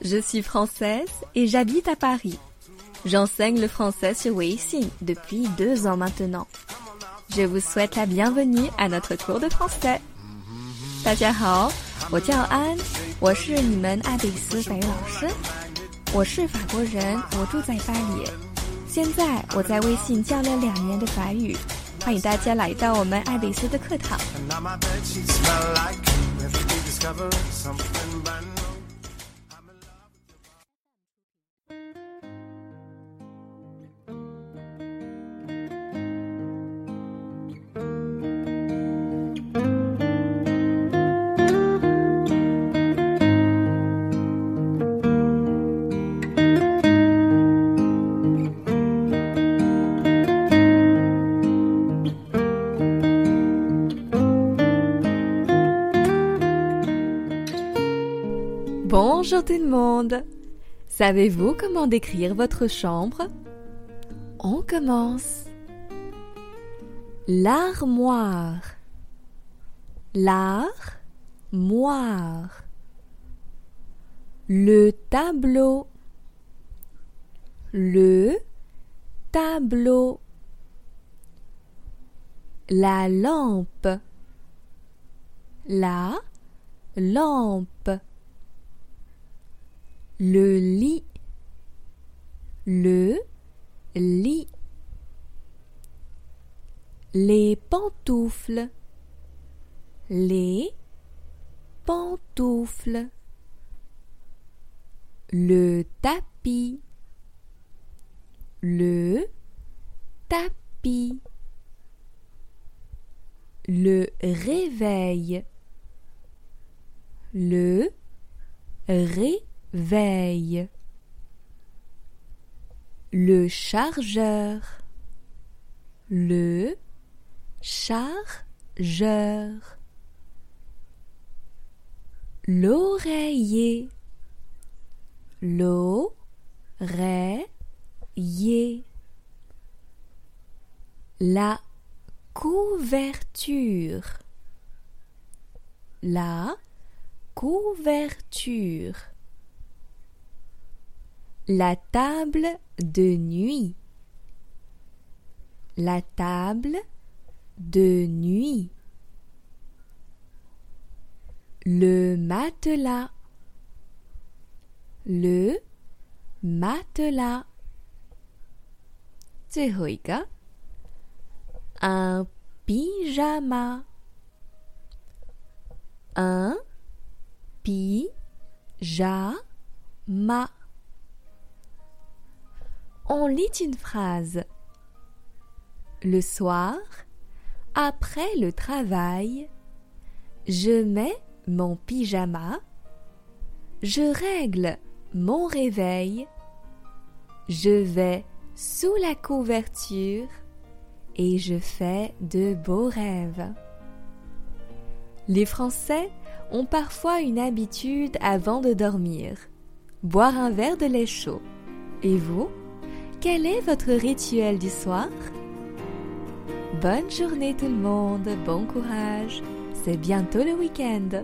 Je suis française et j'habite à Paris. J'enseigne le français sur Weixin depuis deux ans maintenant. Je vous souhaite la bienvenue à notre cours de français. 大家好，我叫安，我是你们爱贝斯法语老师。我是法国人，我住在巴黎。现在我在微信教了两年的法语，欢迎大家来到我们爱贝斯的课堂。Bonjour tout le monde. Savez-vous comment décrire votre chambre? On commence. L'armoire. L'armoire. Le tableau. Le tableau. La lampe. La lampe. Le lit. Le lit. Les pantoufles. Les pantoufles. Le tapis. Le tapis. Le réveil. Le réveil. Le chargeur. Le chargeur. L'oreiller. L'oreiller. La couverture. La couverture. La table de nuit. La table de nuit. Le matelas. Le matelas. Un pyjama. Un pyjama. On lit une phrase. Le soir, après le travail, je mets mon pyjama, je règle mon réveil, je vais sous la couverture et je fais de beaux rêves. Les Français ont parfois une habitude avant de dormir, boire un verre de lait chaud. Et vous, quel est votre rituel du soir? Bonne journée tout le monde, bon courage, c'est bientôt le week-end.